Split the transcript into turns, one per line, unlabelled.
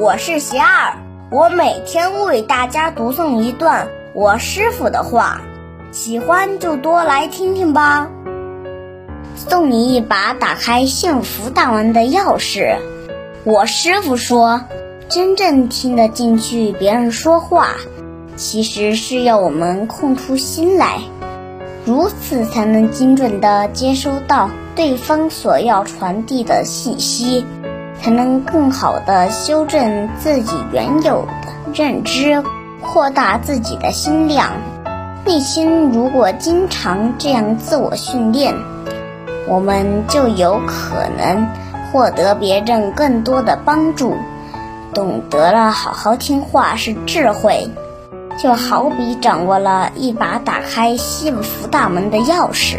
我是邪二，我每天为大家读诵一段我师傅的话，喜欢就多来听听吧。送你一把打开幸福大门的钥匙。我师傅说，真正听得进去别人说话，其实是要我们空出心来，如此才能精准地接收到对方所要传递的信息。才能更好地修正自己原有的认知，扩大自己的心量。内心如果经常这样自我训练，我们就有可能获得别人更多的帮助。懂得了好好听话是智慧，就好比掌握了一把打开幸福大门的钥匙。